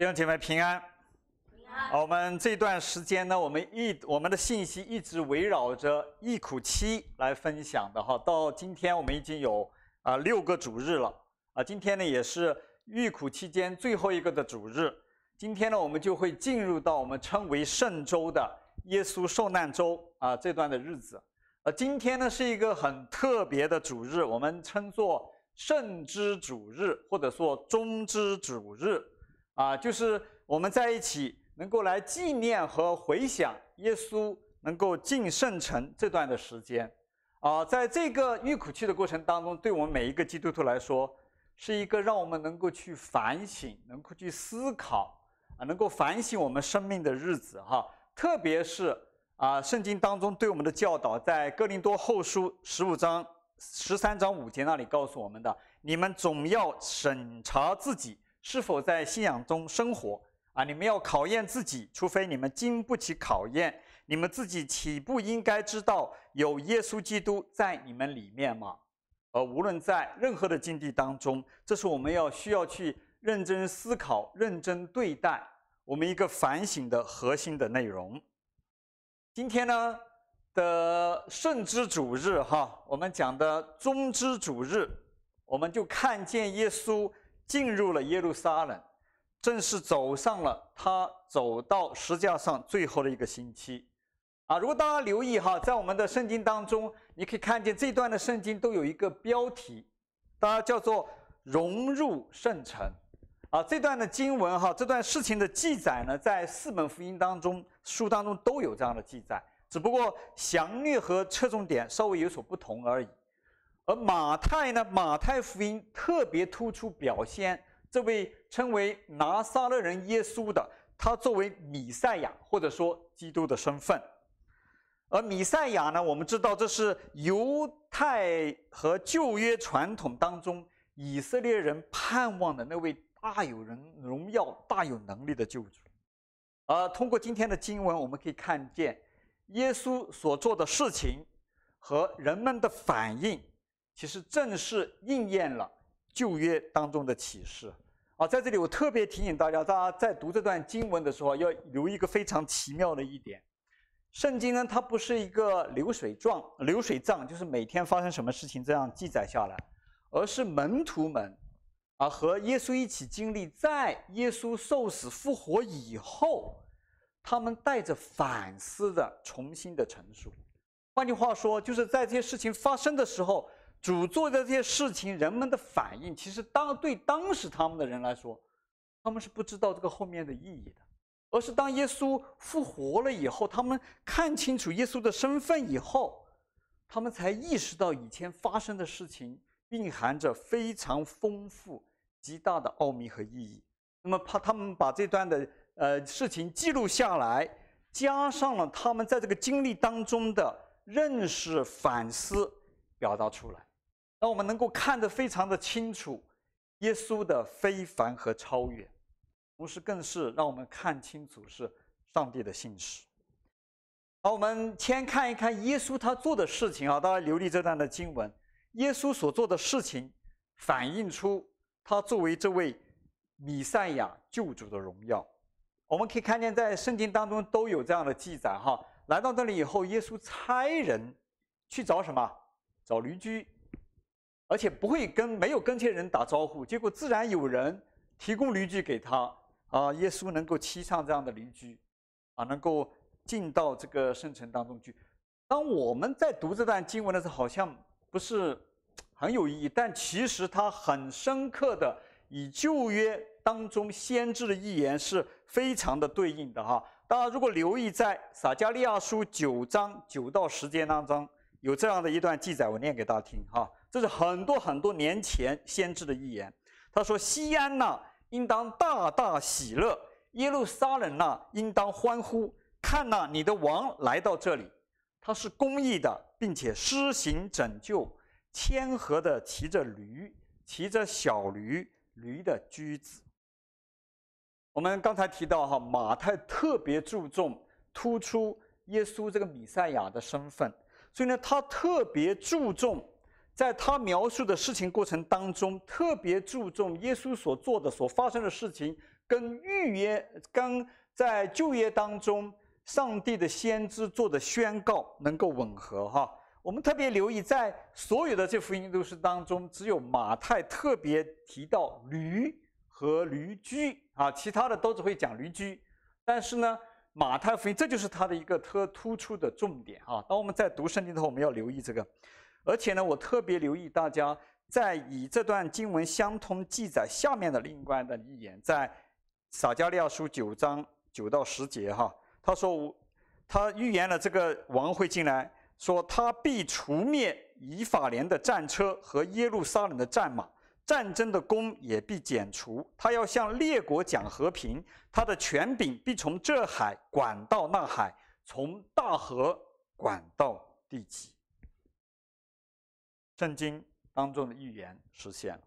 弟兄姐妹平安。平安。我们这段时间呢，我们一我们的信息一直围绕着忆苦期来分享的哈。到今天我们已经有啊六个主日了啊。今天呢也是忆苦期间最后一个的主日。今天呢我们就会进入到我们称为圣周的耶稣受难周啊这段的日子。呃，今天呢是一个很特别的主日，我们称作圣之主日，或者说中之主日，啊，就是我们在一起能够来纪念和回想耶稣能够进圣城这段的时间，啊，在这个忆苦期的过程当中，对我们每一个基督徒来说，是一个让我们能够去反省、能够去思考啊，能够反省我们生命的日子，哈，特别是。啊，圣经当中对我们的教导，在哥林多后书十五章十三章五节那里告诉我们的：你们总要审查自己是否在信仰中生活啊！你们要考验自己，除非你们经不起考验，你们自己岂不应该知道有耶稣基督在你们里面吗？而无论在任何的境地当中，这是我们要需要去认真思考、认真对待我们一个反省的核心的内容。今天呢的圣之主日哈，我们讲的宗之主日，我们就看见耶稣进入了耶路撒冷，正式走上了他走到十字架上最后的一个星期。啊，如果大家留意哈，在我们的圣经当中，你可以看见这段的圣经都有一个标题，大家叫做“融入圣城”。啊，这段的经文哈，这段事情的记载呢，在四本福音当中。书当中都有这样的记载，只不过详略和侧重点稍微有所不同而已。而马太呢，马太福音特别突出表现这位称为拿撒勒人耶稣的，他作为弥赛亚或者说基督的身份。而弥赛亚呢，我们知道这是犹太和旧约传统当中以色列人盼望的那位大有人荣耀、大有能力的救主。而通过今天的经文，我们可以看见耶稣所做的事情和人们的反应，其实正是应验了旧约当中的启示。啊，在这里我特别提醒大家，大家在读这段经文的时候要留一个非常奇妙的一点：圣经呢，它不是一个流水状，流水账就是每天发生什么事情这样记载下来，而是门徒们。啊，和耶稣一起经历，在耶稣受死复活以后，他们带着反思的重新的陈述。换句话说，就是在这些事情发生的时候，主做的这些事情，人们的反应，其实当对当时他们的人来说，他们是不知道这个后面的意义的，而是当耶稣复活了以后，他们看清楚耶稣的身份以后，他们才意识到以前发生的事情蕴含着非常丰富。极大的奥秘和意义。那么，怕他们把这段的呃事情记录下来，加上了他们在这个经历当中的认识、反思，表达出来，让我们能够看得非常的清楚，耶稣的非凡和超越，同时更是让我们看清楚是上帝的信实。好，我们先看一看耶稣他做的事情啊，大家留意这段的经文，耶稣所做的事情反映出。他作为这位弥赛亚救主的荣耀，我们可以看见在圣经当中都有这样的记载哈。来到这里以后，耶稣差人去找什么？找驴驹，而且不会跟没有跟这些人打招呼，结果自然有人提供驴駒给他啊。耶稣能够骑上这样的邻居啊，能够进到这个圣城当中去。当我们在读这段经文的时候，好像不是。很有意义，但其实它很深刻的以旧约当中先知的预言是非常的对应的哈。大家如果留意在撒迦利亚书九章九到十节当中有这样的一段记载，我念给大家听哈。这是很多很多年前先知的预言。他说：“西安呐，应当大大喜乐；耶路撒冷呐，应当欢呼。看呐，你的王来到这里，他是公义的，并且施行拯救。”谦和的骑着驴，骑着小驴，驴的驹子。我们刚才提到哈，马太特别注重突出耶稣这个弥赛亚的身份，所以呢，他特别注重在他描述的事情过程当中，特别注重耶稣所做的、所发生的事情跟预约、跟在旧约当中上帝的先知做的宣告能够吻合哈。我们特别留意，在所有的这福音都市当中，只有马太特别提到驴和驴驹啊，其他的都只会讲驴驹。但是呢，马太福音这就是它的一个特突出的重点啊。当我们在读圣经的时候，我们要留意这个。而且呢，我特别留意大家在以这段经文相通记载下面的另外的预言，在撒迦利亚书九章九到十节哈，他说他预言了这个王会进来。说他必除灭以法莲的战车和耶路撒冷的战马，战争的弓也必剪除。他要向列国讲和平，他的权柄必从这海管到那海，从大河管到地极。圣经当中的预言实现了。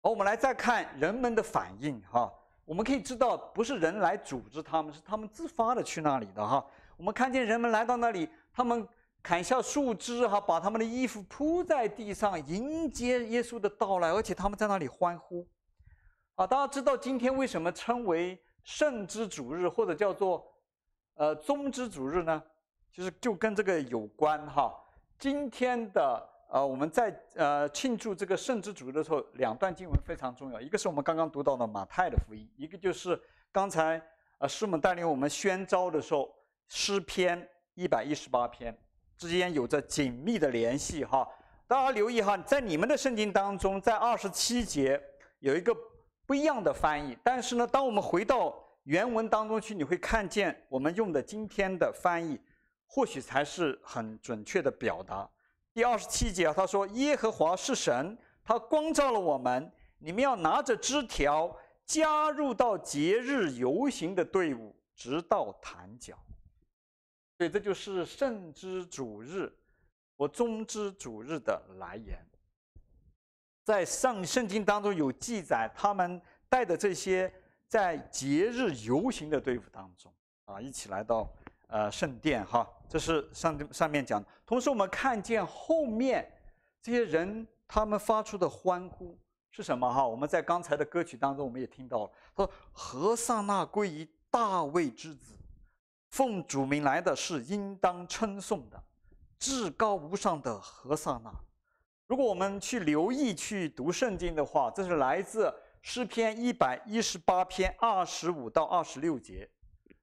好我们来再看人们的反应，哈，我们可以知道，不是人来组织他们，是他们自发的去那里的，哈。我们看见人们来到那里，他们。砍下树枝，哈，把他们的衣服铺在地上，迎接耶稣的到来，而且他们在那里欢呼。啊，大家知道今天为什么称为圣之主日，或者叫做呃棕之主日呢？其实就跟这个有关哈。今天的呃我们在呃庆祝这个圣之主的时候，两段经文非常重要，一个是我们刚刚读到的马太的福音，一个就是刚才呃师母带领我们宣召的时候诗篇一百一十八篇。之间有着紧密的联系哈，大家留意哈，在你们的圣经当中，在二十七节有一个不一样的翻译，但是呢，当我们回到原文当中去，你会看见我们用的今天的翻译，或许才是很准确的表达。第二十七节啊，他说：“耶和华是神，他光照了我们，你们要拿着枝条加入到节日游行的队伍，直到坛角。”所以这就是圣之主日，我中之主日的来源。在上圣经当中有记载，他们带的这些在节日游行的队伍当中啊，一起来到呃圣殿哈。这是上上面讲。同时我们看见后面这些人他们发出的欢呼是什么哈？我们在刚才的歌曲当中我们也听到了，说和散那归于大卫之子。奉主名来的是应当称颂的，至高无上的和散那。如果我们去留意去读圣经的话，这是来自诗篇一百一十八篇二十五到二十六节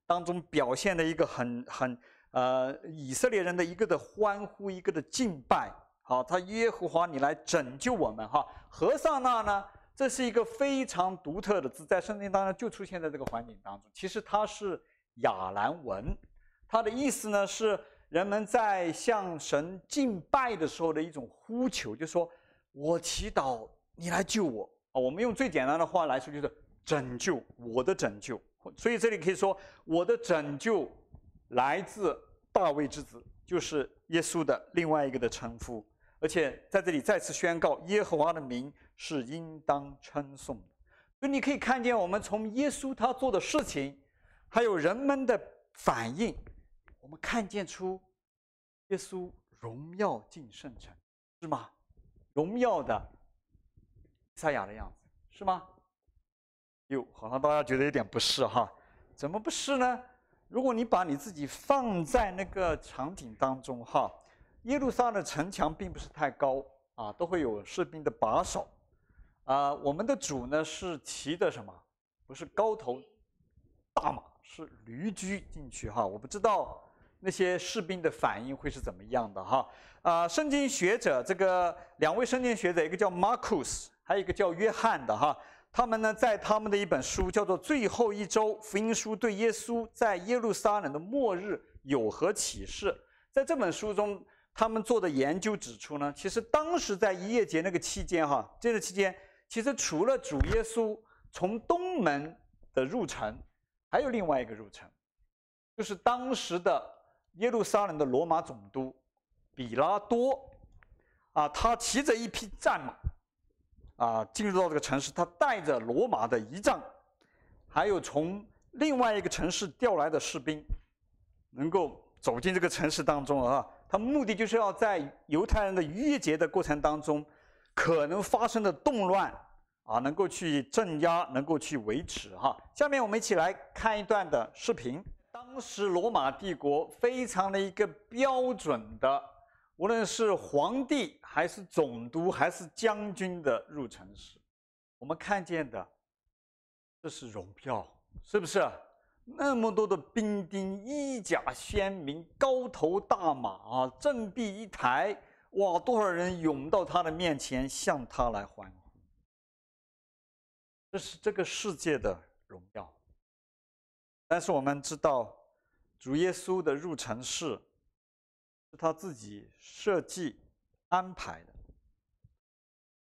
当中表现的一个很很呃以色列人的一个的欢呼，一个的敬拜。好，他耶和华你来拯救我们哈。何尚那呢，这是一个非常独特的字，在圣经当中就出现在这个环境当中。其实它是。亚兰文，它的意思呢是人们在向神敬拜的时候的一种呼求，就说我祈祷你来救我啊。我们用最简单的话来说，就是拯救我的拯救。所以这里可以说，我的拯救来自大卫之子，就是耶稣的另外一个的称呼。而且在这里再次宣告，耶和华的名是应当称颂的。所以你可以看见，我们从耶稣他做的事情。还有人们的反应，我们看见出耶稣荣耀进圣城，是吗？荣耀的赛亚的样子，是吗？哟，好像大家觉得有点不适哈？怎么不适呢？如果你把你自己放在那个场景当中哈，耶路撒冷城墙并不是太高啊，都会有士兵的把守啊。我们的主呢是骑的什么？不是高头大马。是驴驹进去哈，我不知道那些士兵的反应会是怎么样的哈。啊，圣经学者这个两位圣经学者，一个叫马库斯，还有一个叫约翰的哈，他们呢在他们的一本书叫做《最后一周福音书对耶稣在耶路撒冷的末日有何启示》。在这本书中，他们做的研究指出呢，其实当时在逾越节那个期间哈，这个期间其实除了主耶稣从东门的入城。还有另外一个入城，就是当时的耶路撒冷的罗马总督比拉多，啊，他骑着一匹战马，啊，进入到这个城市，他带着罗马的仪仗，还有从另外一个城市调来的士兵，能够走进这个城市当中啊，他目的就是要在犹太人的逾越节的过程当中，可能发生的动乱，啊，能够去镇压，能够去维持哈。下面我们一起来看一段的视频。当时罗马帝国非常的一个标准的，无论是皇帝还是总督还是将军的入城时，我们看见的，这是荣耀，是不是？那么多的兵丁，衣甲鲜明，高头大马啊，振臂一抬，哇，多少人涌到他的面前，向他来欢呼。这是这个世界的荣耀，但是我们知道，主耶稣的入城式是他自己设计安排的，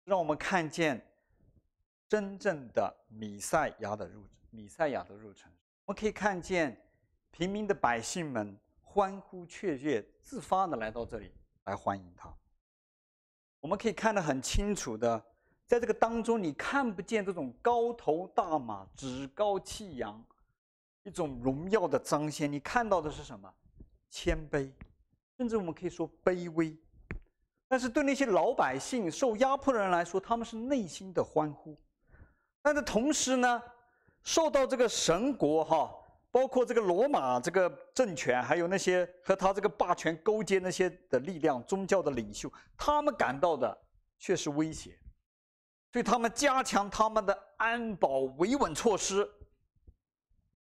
让我们看见真正的米赛亚的入米赛亚的入城。我们可以看见平民的百姓们欢呼雀跃，自发的来到这里来欢迎他。我们可以看得很清楚的。在这个当中，你看不见这种高头大马、趾高气扬，一种荣耀的彰显。你看到的是什么？谦卑，甚至我们可以说卑微。但是对那些老百姓、受压迫的人来说，他们是内心的欢呼。但是同时呢，受到这个神国哈，包括这个罗马这个政权，还有那些和他这个霸权勾结那些的力量、宗教的领袖，他们感到的却是威胁。对他们加强他们的安保维稳措施，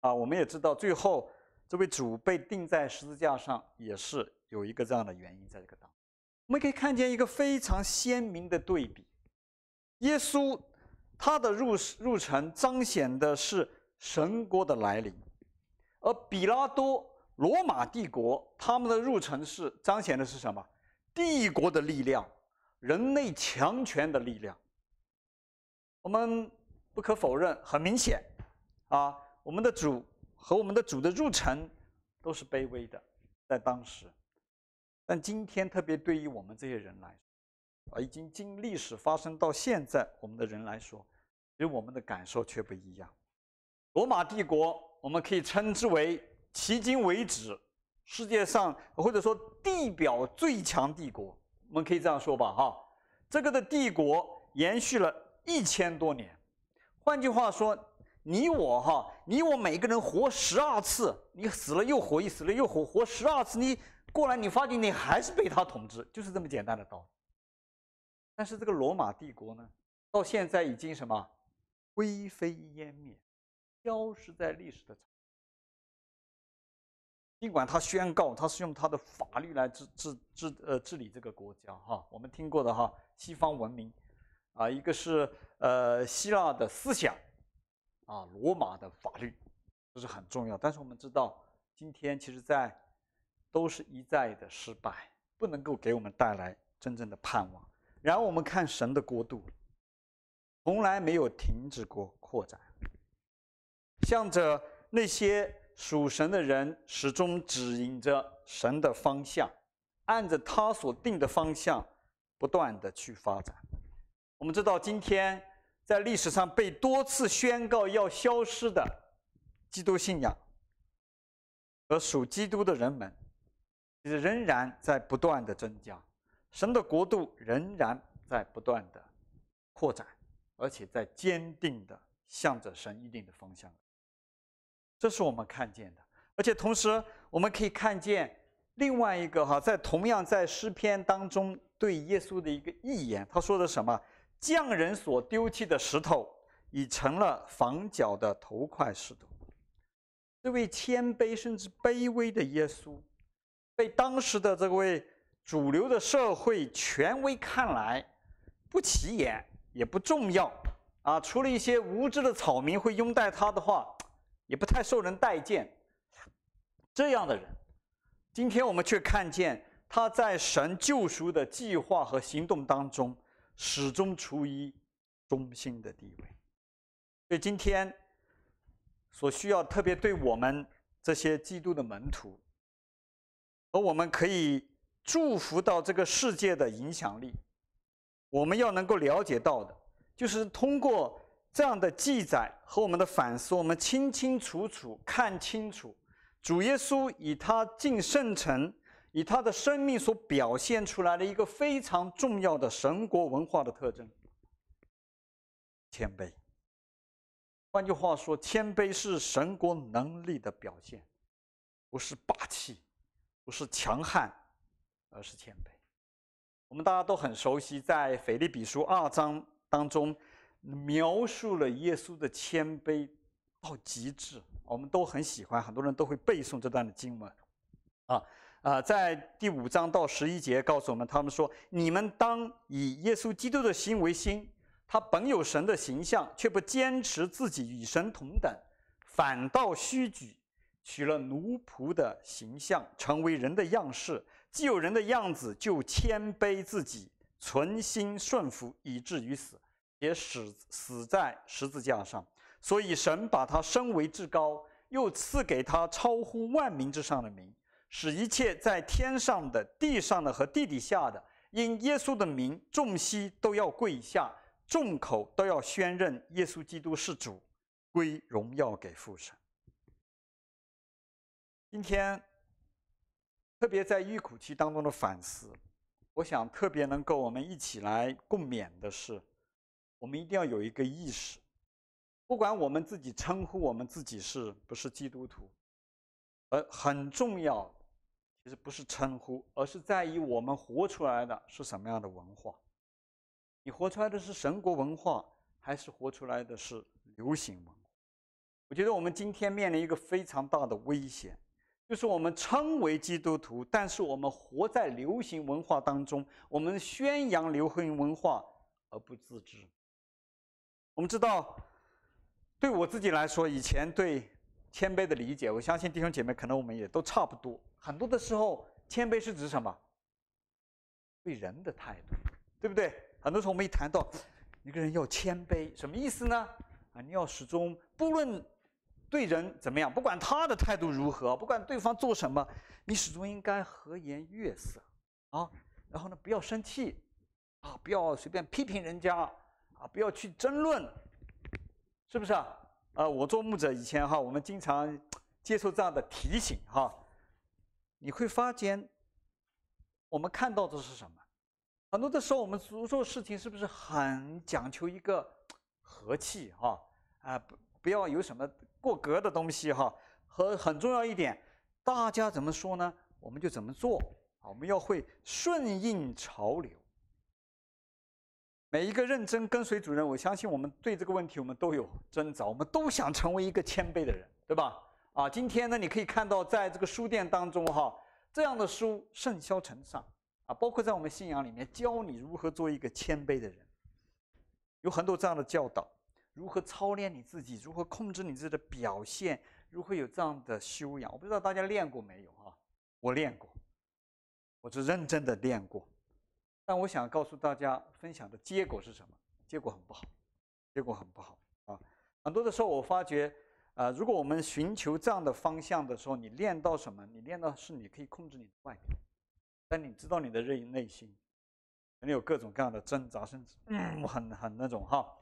啊，我们也知道，最后这位主被钉在十字架上，也是有一个这样的原因在这个当中。我们可以看见一个非常鲜明的对比：耶稣他的入入城彰显的是神国的来临，而比拉多罗马帝国他们的入城是彰显的是什么？帝国的力量，人类强权的力量。我们不可否认，很明显，啊，我们的主和我们的主的入城都是卑微的，在当时。但今天，特别对于我们这些人来说，啊，已经经历史发生到现在，我们的人来说，其实我们的感受却不一样。罗马帝国，我们可以称之为迄今为止世界上或者说地表最强帝国，我们可以这样说吧，哈，这个的帝国延续了。一千多年，换句话说，你我哈，你我每个人活十二次，你死了又活，一死了又活，活十二次，你过来，你发现你还是被他统治，就是这么简单的道理。但是这个罗马帝国呢，到现在已经什么，灰飞烟灭，消失在历史的。尽管他宣告他是用他的法律来治治治呃治理这个国家哈，我们听过的哈，西方文明。啊，一个是呃希腊的思想，啊，罗马的法律，这是很重要。但是我们知道，今天其实在都是一再的失败，不能够给我们带来真正的盼望。然后我们看神的国度，从来没有停止过扩展，向着那些属神的人，始终指引着神的方向，按着他所定的方向，不断的去发展。我们知道，今天在历史上被多次宣告要消失的基督信仰和属基督的人们，其实仍然在不断的增加，神的国度仍然在不断的扩展，而且在坚定的向着神一定的方向。这是我们看见的，而且同时我们可以看见另外一个哈，在同样在诗篇当中对耶稣的一个预言，他说的什么？匠人所丢弃的石头，已成了房角的头块石头。这位谦卑甚至卑微的耶稣，被当时的这位主流的社会权威看来不起眼，也不重要啊。除了一些无知的草民会拥戴他的话，也不太受人待见。这样的人，今天我们却看见他在神救赎的计划和行动当中。始终处于中心的地位，所以今天所需要特别对我们这些基督的门徒，而我们可以祝福到这个世界的影响力，我们要能够了解到的，就是通过这样的记载和我们的反思，我们清清楚楚看清楚主耶稣以他进圣城。以他的生命所表现出来的一个非常重要的神国文化的特征，谦卑。换句话说，谦卑是神国能力的表现，不是霸气，不是强悍，而是谦卑。我们大家都很熟悉，在腓立比书二章当中，描述了耶稣的谦卑到极致，我们都很喜欢，很多人都会背诵这段的经文。啊啊，在第五章到十一节告诉我们，他们说：“你们当以耶稣基督的心为心，他本有神的形象，却不坚持自己与神同等，反倒虚举，取了奴仆的形象，成为人的样式。”既有人的样子，就谦卑自己，存心顺服，以至于死，也死死在十字架上。所以神把他升为至高，又赐给他超乎万民之上的名，使一切在天上的、地上的和地底下的，因耶稣的名，众膝都要跪下，众口都要宣认耶稣基督是主，归荣耀给父神。今天。特别在预苦期当中的反思，我想特别能够我们一起来共勉的是，我们一定要有一个意识，不管我们自己称呼我们自己是不是基督徒，而很重要，其实不是称呼，而是在于我们活出来的是什么样的文化。你活出来的是神国文化，还是活出来的是流行文化？我觉得我们今天面临一个非常大的危险。就是我们称为基督徒，但是我们活在流行文化当中，我们宣扬流行文化而不自知。我们知道，对我自己来说，以前对谦卑的理解，我相信弟兄姐妹可能我们也都差不多。很多的时候，谦卑是指什么？对人的态度，对不对？很多时候我们一谈到一个人要谦卑，什么意思呢？啊，你要始终不论。对人怎么样？不管他的态度如何，不管对方做什么，你始终应该和颜悦色啊。然后呢，不要生气啊，不要随便批评人家啊，不要去争论，是不是啊？呃，我做牧者以前哈，我们经常接受这样的提醒哈。你会发现，我们看到的是什么？很多的时候，我们做做事情是不是很讲求一个和气哈？啊，不不要有什么。过格的东西哈，和很重要一点，大家怎么说呢？我们就怎么做。我们要会顺应潮流。每一个认真跟随主人，我相信我们对这个问题我们都有挣扎，我们都想成为一个谦卑的人，对吧？啊，今天呢，你可以看到在这个书店当中哈，这样的书甚嚣尘上啊，包括在我们信仰里面教你如何做一个谦卑的人，有很多这样的教导。如何操练你自己？如何控制你自己的表现？如何有这样的修养？我不知道大家练过没有啊？我练过，我是认真的练过。但我想告诉大家，分享的结果是什么？结果很不好，结果很不好啊！很多的时候，我发觉，啊、呃，如果我们寻求这样的方向的时候，你练到什么？你练到是你可以控制你的外表，但你知道你的内内心，可能有各种各样的挣扎，甚至嗯，很很那种哈。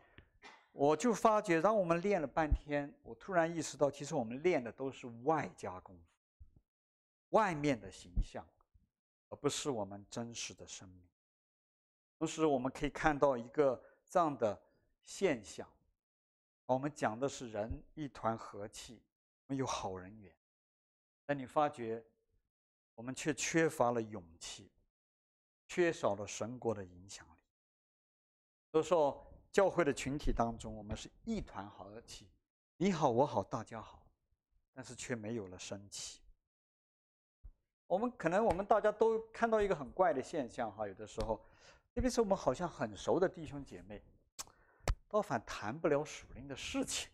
我就发觉，当我们练了半天，我突然意识到，其实我们练的都是外加功夫，外面的形象，而不是我们真实的生命。同时，我们可以看到一个这样的现象：我们讲的是人一团和气，没有好人缘，但你发觉，我们却缺乏了勇气，缺少了神国的影响力。都说。教会的群体当中，我们是一团和气，你好我好大家好，但是却没有了生气。我们可能我们大家都看到一个很怪的现象哈，有的时候，特别是我们好像很熟的弟兄姐妹，倒反谈不了属灵的事情，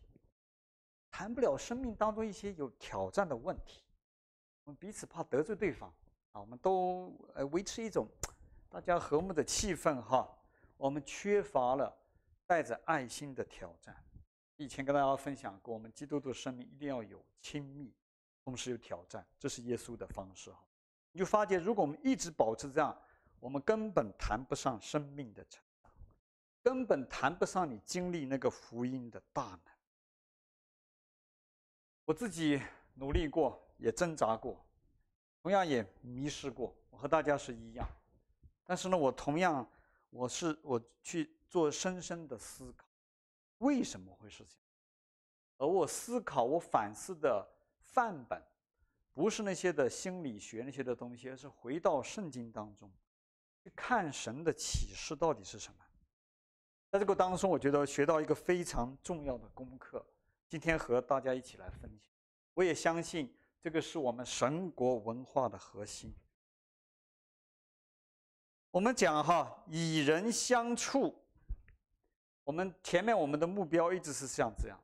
谈不了生命当中一些有挑战的问题，我们彼此怕得罪对方啊，我们都呃维持一种大家和睦的气氛哈，我们缺乏了。带着爱心的挑战，以前跟大家分享过，我们基督徒生命一定要有亲密，同时有挑战，这是耶稣的方式哈。你就发觉，如果我们一直保持这样，我们根本谈不上生命的成，根本谈不上你经历那个福音的大能。我自己努力过，也挣扎过，同样也迷失过，我和大家是一样。但是呢，我同样，我是我去。做深深的思考，为什么会是这样？而我思考、我反思的范本，不是那些的心理学那些的东西，而是回到圣经当中，去看神的启示到底是什么。在这个当中，我觉得学到一个非常重要的功课，今天和大家一起来分享。我也相信这个是我们神国文化的核心。我们讲哈，以人相处，我们前面我们的目标一直是像这样。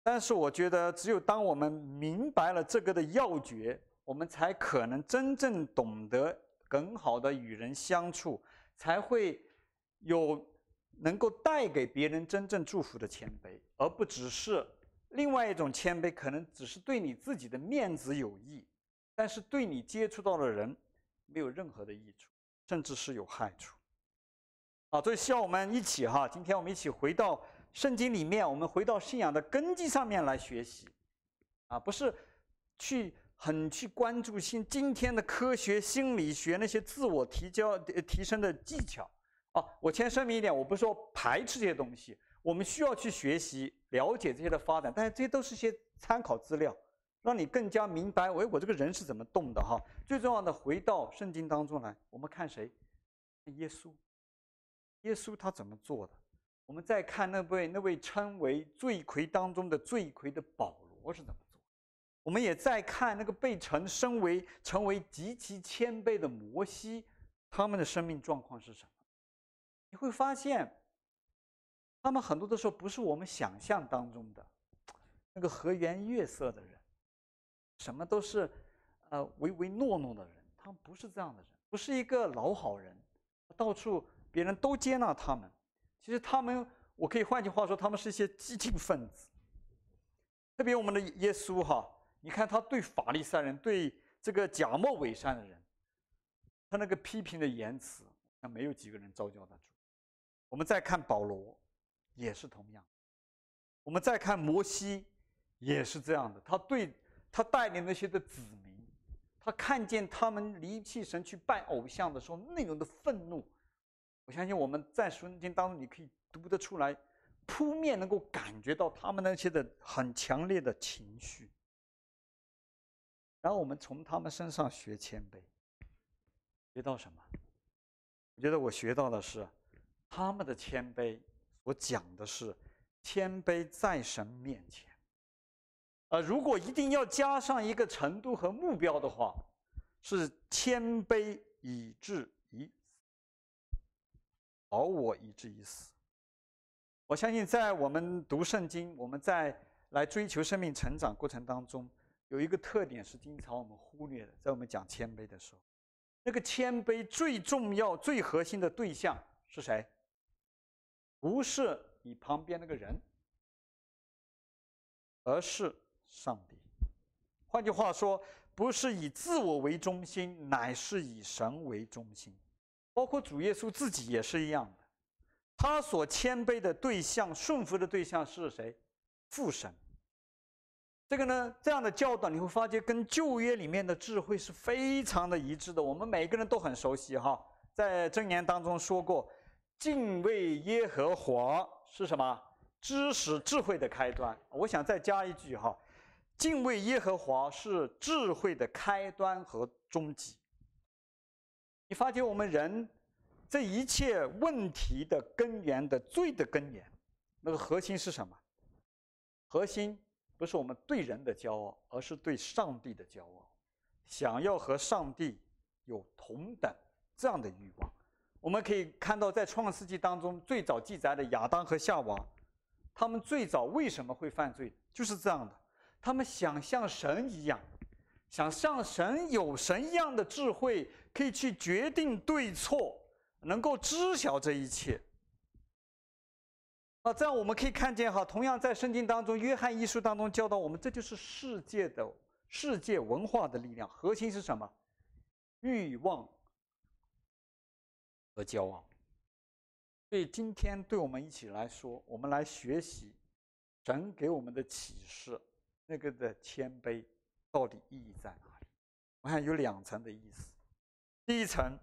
但是我觉得，只有当我们明白了这个的要诀，我们才可能真正懂得更好的与人相处，才会有能够带给别人真正祝福的谦卑，而不只是另外一种谦卑，可能只是对你自己的面子有益，但是对你接触到的人没有任何的益处，甚至是有害处。好，所以希望我们一起哈，今天我们一起回到。圣经里面，我们回到信仰的根基上面来学习，啊，不是去很去关注新今天的科学心理学那些自我提交提升的技巧。哦，我先声明一点，我不是说排斥这些东西，我们需要去学习了解这些的发展，但是这些都是些参考资料，让你更加明白，喂，我这个人是怎么动的哈。最重要的，回到圣经当中来，我们看谁？耶稣，耶稣他怎么做的？我们再看那位那位称为罪魁当中的罪魁的保罗是怎么做，我们也再看那个被称身为成为极其谦卑的摩西，他们的生命状况是什么？你会发现，他们很多的时候不是我们想象当中的那个和颜悦色的人，什么都是呃唯唯诺诺的人，他们不是这样的人，不是一个老好人，到处别人都接纳他们。其实他们，我可以换句话说，他们是一些激进分子。特别我们的耶稣哈，你看他对法利赛人、对这个假冒伪善的人，他那个批评的言辞，那没有几个人招架得住。我们再看保罗，也是同样。我们再看摩西，也是这样的。他对他带领那些的子民，他看见他们离弃神去拜偶像的时候，那种的愤怒。我相信我们在圣经当中，你可以读得出来，扑面能够感觉到他们那些的很强烈的情绪。然后我们从他们身上学谦卑，学到什么？我觉得我学到的是，他们的谦卑，我讲的是谦卑在神面前。呃，如果一定要加上一个程度和目标的话，是谦卑以至于。保我以至于死。我相信，在我们读圣经，我们在来追求生命成长过程当中，有一个特点是经常我们忽略的，在我们讲谦卑的时候，那个谦卑最重要、最核心的对象是谁？不是你旁边那个人，而是上帝。换句话说，不是以自我为中心，乃是以神为中心。包括主耶稣自己也是一样的，他所谦卑的对象、顺服的对象是谁？父神。这个呢，这样的教导你会发现跟旧约里面的智慧是非常的一致的。我们每个人都很熟悉哈，在箴言当中说过，敬畏耶和华是什么？知识智慧的开端。我想再加一句哈，敬畏耶和华是智慧的开端和终极。你发觉我们人这一切问题的根源的罪的根源，那个核心是什么？核心不是我们对人的骄傲，而是对上帝的骄傲，想要和上帝有同等这样的欲望。我们可以看到，在创世纪当中最早记载的亚当和夏娃，他们最早为什么会犯罪？就是这样的，他们想像神一样。想像神有神一样的智慧，可以去决定对错，能够知晓这一切。啊，这样我们可以看见哈，同样在圣经当中，约翰一书当中教导我们，这就是世界的世界文化的力量，核心是什么？欲望和骄傲。所以今天对我们一起来说，我们来学习神给我们的启示，那个的谦卑。到底意义在哪里？我看有两层的意思。第一层，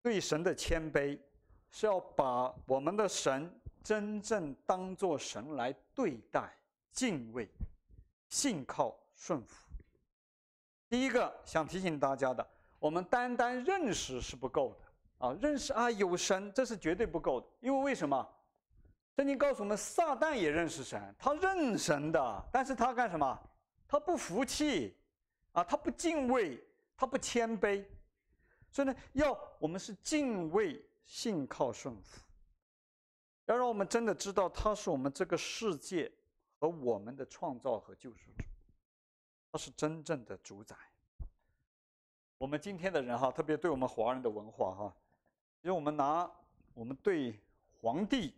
对神的谦卑，是要把我们的神真正当作神来对待、敬畏、信靠、顺服。第一个想提醒大家的，我们单单认识是不够的啊！认识啊有神，这是绝对不够的。因为为什么？圣经告诉我们，撒旦也认识神，他认神的，但是他干什么？他不服气啊，他不敬畏，他不谦卑。所以呢，要我们是敬畏、信靠、顺服，要让我们真的知道他是我们这个世界和我们的创造和救赎主，他是真正的主宰。我们今天的人哈，特别对我们华人的文化哈，因为我们拿我们对皇帝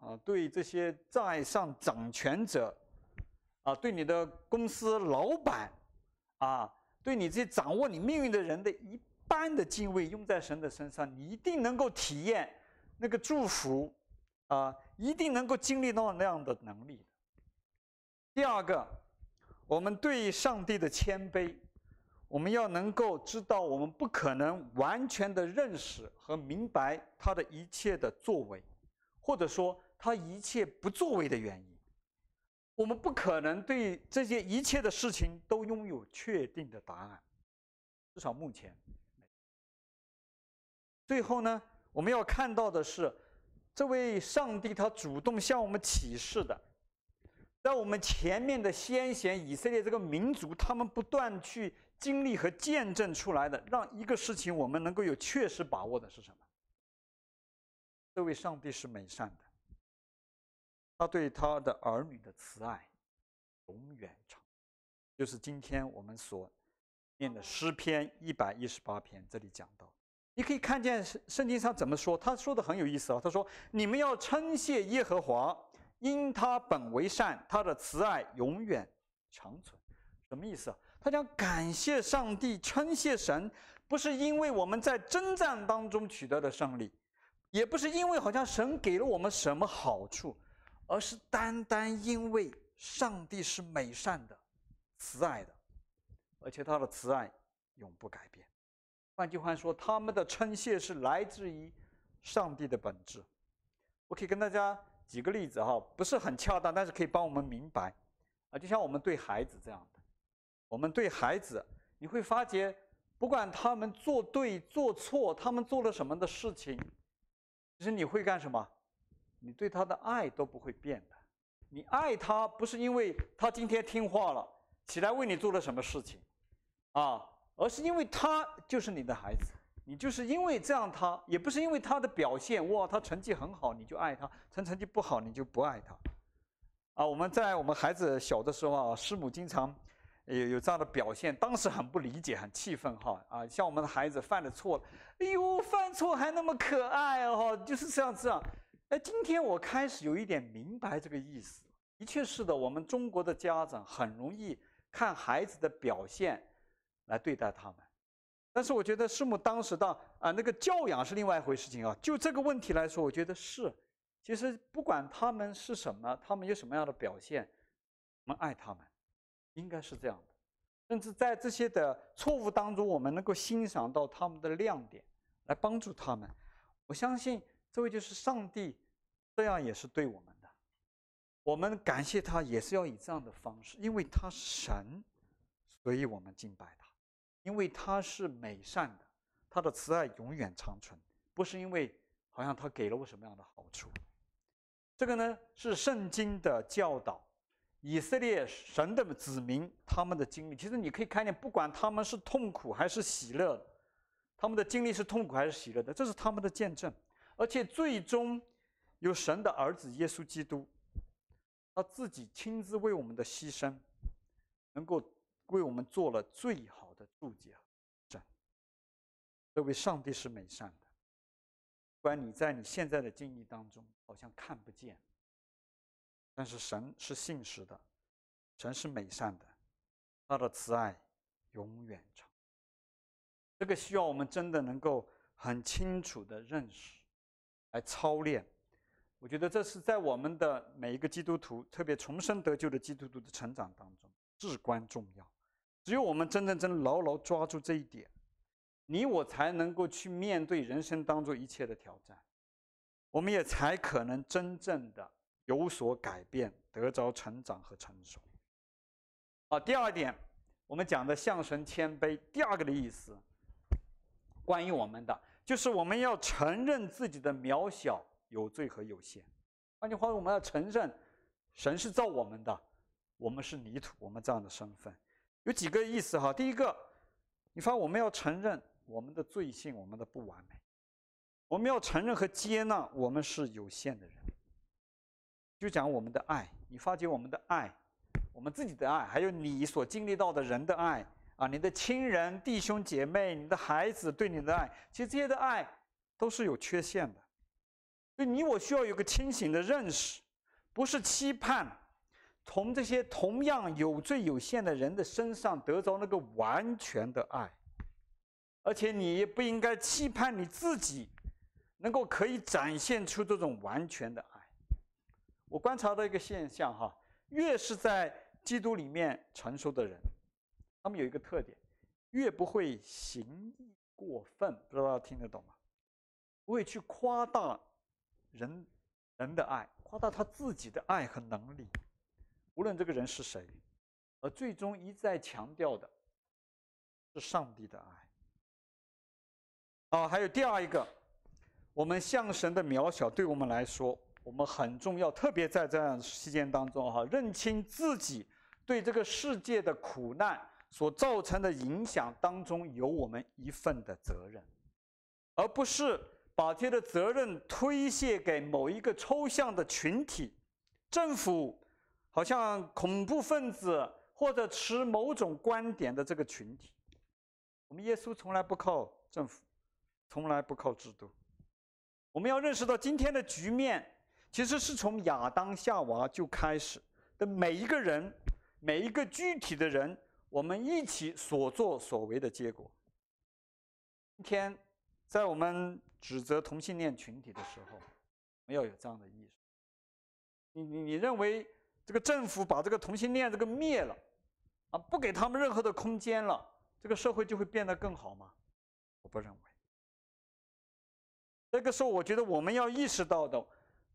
啊，对这些在上掌权者啊，对你的公司老板啊，对你这些掌握你命运的人的一般的敬畏，用在神的身上，你一定能够体验那个祝福啊，一定能够经历到那样的能力。第二个，我们对上帝的谦卑。我们要能够知道，我们不可能完全的认识和明白他的一切的作为，或者说他一切不作为的原因。我们不可能对这些一切的事情都拥有确定的答案，至少目前。最后呢，我们要看到的是，这位上帝他主动向我们启示的，在我们前面的先贤以色列这个民族，他们不断去。经历和见证出来的，让一个事情我们能够有确实把握的是什么？这位上帝是美善的，他对他的儿女的慈爱永远长，就是今天我们所念的诗篇一百一十八篇这里讲到。你可以看见圣圣经上怎么说，他说的很有意思啊。他说：“你们要称谢耶和华，因他本为善，他的慈爱永远长存。”什么意思啊？他讲感谢上帝，称谢神，不是因为我们在征战当中取得的胜利，也不是因为好像神给了我们什么好处，而是单单因为上帝是美善的、慈爱的，而且他的慈爱永不改变。换句话说，他们的称谢是来自于上帝的本质。我可以跟大家举个例子哈，不是很恰当，但是可以帮我们明白啊，就像我们对孩子这样。我们对孩子，你会发觉，不管他们做对做错，他们做了什么的事情，其实你会干什么？你对他的爱都不会变的。你爱他，不是因为他今天听话了，起来为你做了什么事情，啊，而是因为他就是你的孩子，你就是因为这样他，也不是因为他的表现，哇，他成绩很好你就爱他，成成绩不好你就不爱他。啊，我们在我们孩子小的时候啊，师母经常。有有这样的表现，当时很不理解，很气愤哈啊！像我们的孩子犯了错了，哎呦，犯错还那么可爱哦，就是这样子啊。哎，今天我开始有一点明白这个意思。的确是的，我们中国的家长很容易看孩子的表现来对待他们。但是我觉得师母当时的啊那个教养是另外一回事情啊。就这个问题来说，我觉得是，其实不管他们是什么，他们有什么样的表现，我们爱他们。应该是这样的，甚至在这些的错误当中，我们能够欣赏到他们的亮点，来帮助他们。我相信这位就是上帝，这样也是对我们的。我们感谢他，也是要以这样的方式，因为他是神，所以我们敬拜他；因为他是美善的，他的慈爱永远长存，不是因为好像他给了我什么样的好处。这个呢，是圣经的教导。以色列神的子民，他们的经历，其实你可以看见，不管他们是痛苦还是喜乐，他们的经历是痛苦还是喜乐的，这是他们的见证。而且最终，有神的儿子耶稣基督，他自己亲自为我们的牺牲，能够为我们做了最好的注解。这位上帝是美善的，不管你在你现在的经历当中好像看不见。但是神是信实的，神是美善的，他的慈爱永远长。这个需要我们真的能够很清楚的认识，来操练。我觉得这是在我们的每一个基督徒，特别重生得救的基督徒的成长当中至关重要。只有我们真正真牢牢抓住这一点，你我才能够去面对人生当中一切的挑战。我们也才可能真正的有所改变，得着成长和成熟。好，第二点，我们讲的向神谦卑，第二个的意思，关于我们的，就是我们要承认自己的渺小、有罪和有限。换句话说，我们要承认，神是造我们的，我们是泥土，我们这样的身份，有几个意思哈。第一个，你发现我们要承认我们的罪性，我们的不完美，我们要承认和接纳我们是有限的人。就讲我们的爱，你发觉我们的爱，我们自己的爱，还有你所经历到的人的爱啊，你的亲人、弟兄姐妹、你的孩子对你的爱，其实这些的爱都是有缺陷的。所以你我需要有个清醒的认识，不是期盼从这些同样有罪有限的人的身上得着那个完全的爱，而且你不应该期盼你自己能够可以展现出这种完全的。我观察到一个现象哈，越是在基督里面成熟的人，他们有一个特点，越不会行义过分，不知道听得懂吗？不会去夸大。人人的爱，夸大他自己的爱和能力，无论这个人是谁，而最终一再强调的是上帝的爱。啊，还有第二一个，我们向神的渺小，对我们来说，我们很重要，特别在这样期间当中哈，认清自己对这个世界的苦难所造成的影响当中，有我们一份的责任，而不是。把这的责任推卸给某一个抽象的群体，政府，好像恐怖分子或者持某种观点的这个群体。我们耶稣从来不靠政府，从来不靠制度。我们要认识到今天的局面，其实是从亚当夏娃就开始的每一个人，每一个具体的人，我们一起所作所为的结果。今天，在我们。指责同性恋群体的时候，没有有这样的意识。你你你认为这个政府把这个同性恋这个灭了，啊，不给他们任何的空间了，这个社会就会变得更好吗？我不认为。这个时候，我觉得我们要意识到的，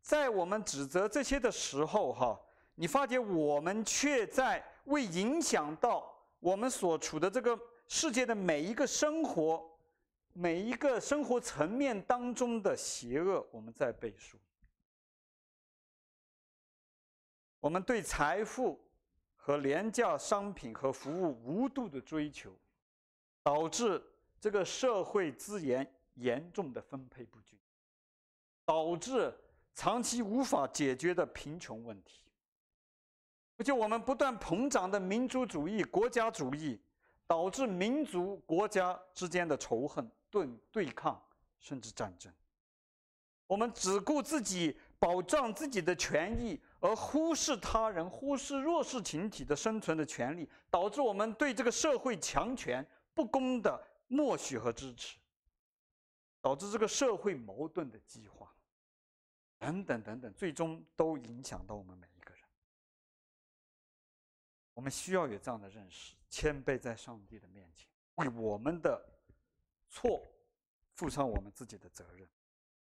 在我们指责这些的时候，哈，你发觉我们却在为影响到我们所处的这个世界的每一个生活。每一个生活层面当中的邪恶，我们在背书。我们对财富和廉价商品和服务无度的追求，导致这个社会资源严重的分配不均，导致长期无法解决的贫穷问题。而且我们不断膨胀的民族主义、国家主义，导致民族国家之间的仇恨。对对抗，甚至战争，我们只顾自己保障自己的权益，而忽视他人、忽视弱势群体的生存的权利，导致我们对这个社会强权不公的默许和支持，导致这个社会矛盾的激化，等等等等，最终都影响到我们每一个人。我们需要有这样的认识，谦卑在上帝的面前，为我们的。错，负上我们自己的责任，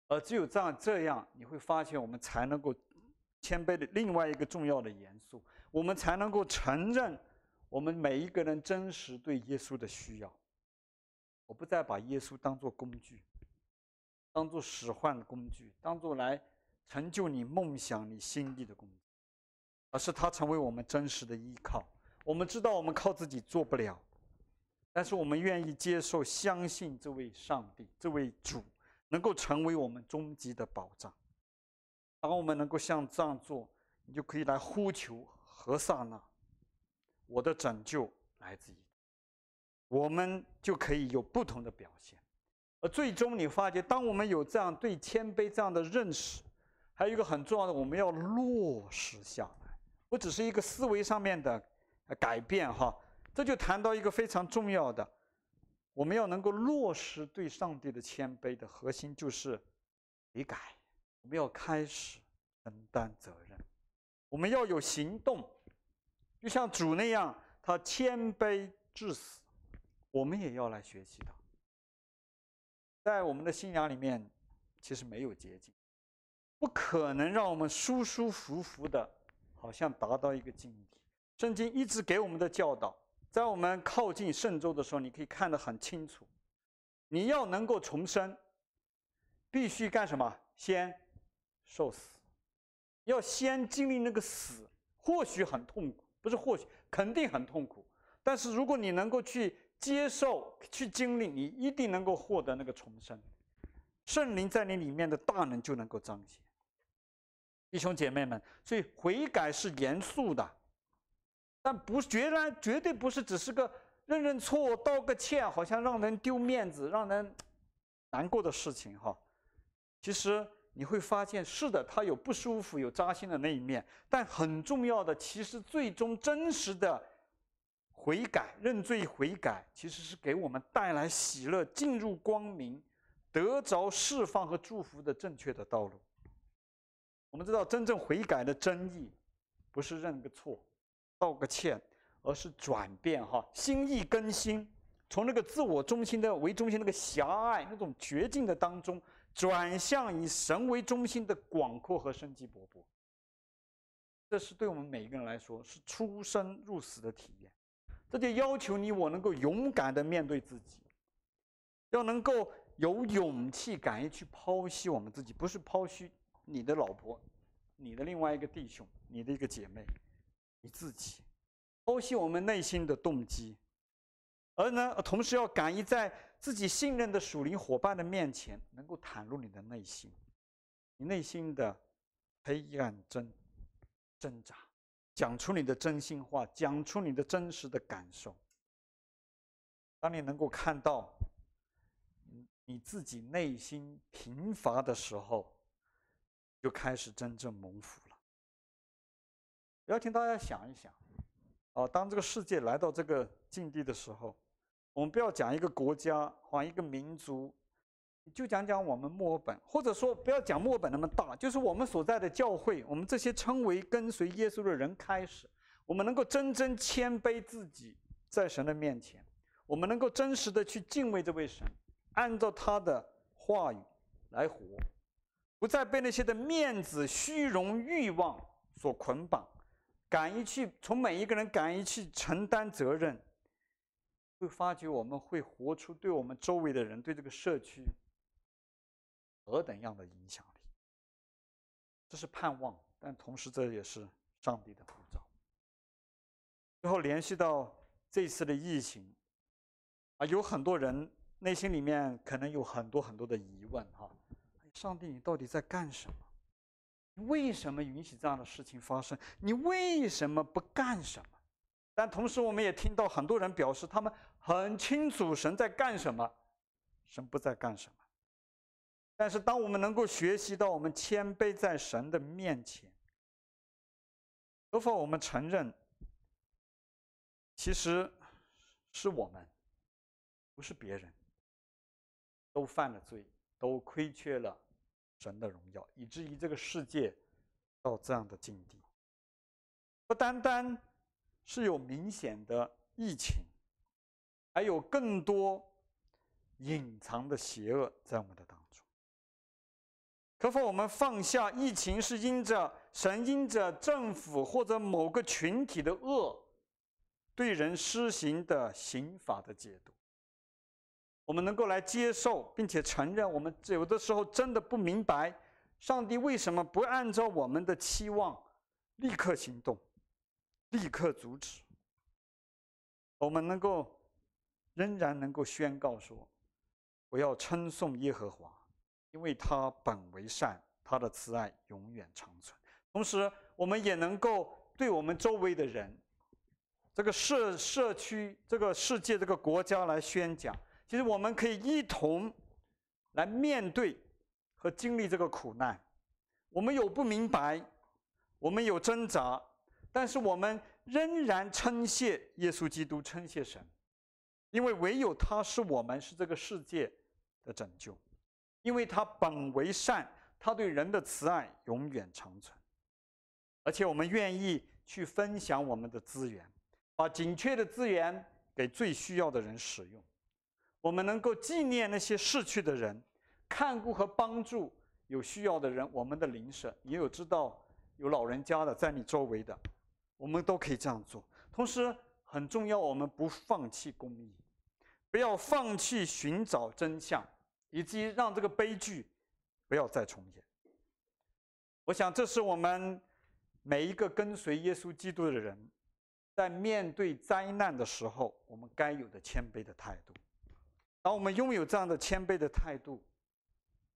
而只有这样，这样你会发现，我们才能够谦卑的另外一个重要的元素，我们才能够承认我们每一个人真实对耶稣的需要。我不再把耶稣当作工具，当作使唤的工具，当作来成就你梦想、你心意的工具，而是他成为我们真实的依靠。我们知道，我们靠自己做不了。但是我们愿意接受、相信这位上帝、这位主，能够成为我们终极的保障。当我们能够像这样做，你就可以来呼求何撒那，我的拯救来自于，我们就可以有不同的表现。而最终你发觉，当我们有这样对谦卑这样的认识，还有一个很重要的，我们要落实下来，不只是一个思维上面的改变哈。这就谈到一个非常重要的，我们要能够落实对上帝的谦卑的核心就是悔改，我们要开始承担责任，我们要有行动，就像主那样，他谦卑至死，我们也要来学习他。在我们的信仰里面，其实没有捷径，不可能让我们舒舒服服的，好像达到一个境地。圣经一直给我们的教导，在我们靠近圣周的时候，你可以看得很清楚。你要能够重生，必须干什么？先受死，要先经历那个死，或许很痛苦，不是或许，肯定很痛苦。但是如果你能够去接受、去经历，你一定能够获得那个重生。圣灵在你里面的大能就能够彰显。弟兄姐妹们，所以悔改是严肃的。但不，绝然绝对不是只是个认认错、道个歉，好像让人丢面子、让人难过的事情哈。其实你会发现，是的，他有不舒服、有扎心的那一面。但很重要的，其实最终真实的悔改、认罪悔改，其实是给我们带来喜乐、进入光明、得着释放和祝福的正确的道路。我们知道，真正悔改的真意，不是认个错。道个歉，而是转变哈，心意更新，从那个自我中心的为中心那个狭隘那种绝境的当中，转向以神为中心的广阔和生机勃勃。这是对我们每一个人来说是出生入死的体验。这就要求你我能够勇敢的面对自己，要能够有勇气敢于去剖析我们自己，不是剖析你的老婆、你的另外一个弟兄、你的一个姐妹。你自己剖析我们内心的动机，而呢，同时要敢于在自己信任的属灵伙伴的面前，能够袒露你的内心，你内心的黑暗挣挣扎，讲出你的真心话，讲出你的真实的感受。当你能够看到你自己内心贫乏的时候，就开始真正蒙福了。要请大家想一想，啊，当这个世界来到这个境地的时候，我们不要讲一个国家，或一个民族，就讲讲我们墨尔本，或者说不要讲墨尔本那么大，就是我们所在的教会，我们这些称为跟随耶稣的人开始，我们能够真正谦卑自己在神的面前，我们能够真实的去敬畏这位神，按照他的话语来活，不再被那些的面子、虚荣、欲望所捆绑。敢于去从每一个人敢于去承担责任，会发觉我们会活出对我们周围的人、对这个社区何等样的影响力。这是盼望，但同时这也是上帝的呼召。最后联系到这次的疫情，啊，有很多人内心里面可能有很多很多的疑问哈，上帝，你到底在干什么？为什么允许这样的事情发生？你为什么不干什么？但同时，我们也听到很多人表示，他们很清楚神在干什么，神不在干什么。但是，当我们能够学习到我们谦卑在神的面前，何况我们承认，其实是我们，不是别人，都犯了罪，都亏缺了。神的荣耀，以至于这个世界到这样的境地，不单单是有明显的疫情，还有更多隐藏的邪恶在我们的当中。可否我们放下疫情是因着神因着政府或者某个群体的恶对人施行的刑法的解读？我们能够来接受，并且承认，我们有的时候真的不明白，上帝为什么不按照我们的期望立刻行动，立刻阻止。我们能够仍然能够宣告说：“我要称颂耶和华，因为他本为善，他的慈爱永远长存。”同时，我们也能够对我们周围的人、这个社社区、这个世界、这个国家来宣讲。其实我们可以一同来面对和经历这个苦难。我们有不明白，我们有挣扎，但是我们仍然称谢耶稣基督，称谢神，因为唯有他是我们是这个世界的拯救，因为他本为善，他对人的慈爱永远长存，而且我们愿意去分享我们的资源，把紧缺的资源给最需要的人使用。我们能够纪念那些逝去的人，看顾和帮助有需要的人，我们的邻舍，也有知道有老人家的在你周围的，我们都可以这样做。同时很重要，我们不放弃公益，不要放弃寻找真相，以及让这个悲剧不要再重演。我想这是我们每一个跟随耶稣基督的人，在面对灾难的时候，我们该有的谦卑的态度。当我们拥有这样的谦卑的态度，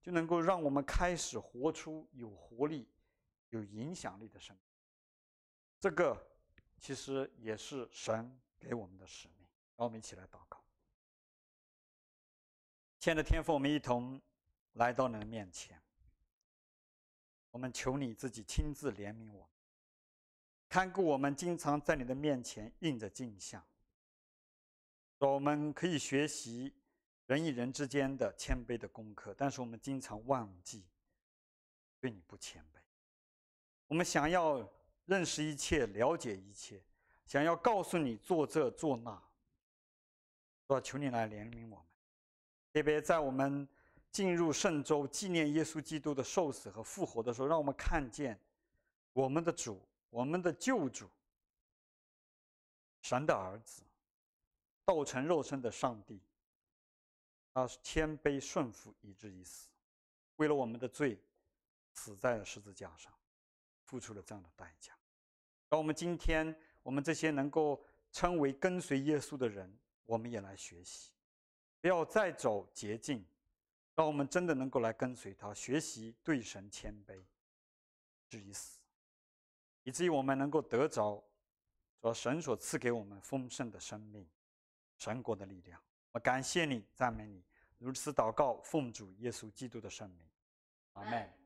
就能够让我们开始活出有活力、有影响力的生命。这个其实也是神给我们的使命。让我们一起来祷告。亲爱的天父，我们一同来到你的面前，我们求你自己亲自怜悯我，看顾我们，经常在你的面前印着镜像，说我们可以学习。人与人之间的谦卑的功课，但是我们经常忘记对你不谦卑。我们想要认识一切，了解一切，想要告诉你做这做那，我求你来怜悯我们。特别在我们进入圣周纪念耶稣基督的受死和复活的时候，让我们看见我们的主，我们的救主，神的儿子，道成肉身的上帝。他是谦卑顺服以至于死，为了我们的罪，死在了十字架上，付出了这样的代价。而我们今天，我们这些能够称为跟随耶稣的人，我们也来学习，不要再走捷径，让我们真的能够来跟随他，学习对神谦卑，至于死，以至于我们能够得着，主神所赐给我们丰盛的生命，神国的力量。我感谢你，赞美你，如此祷告，奉主耶稣基督的圣名，阿门。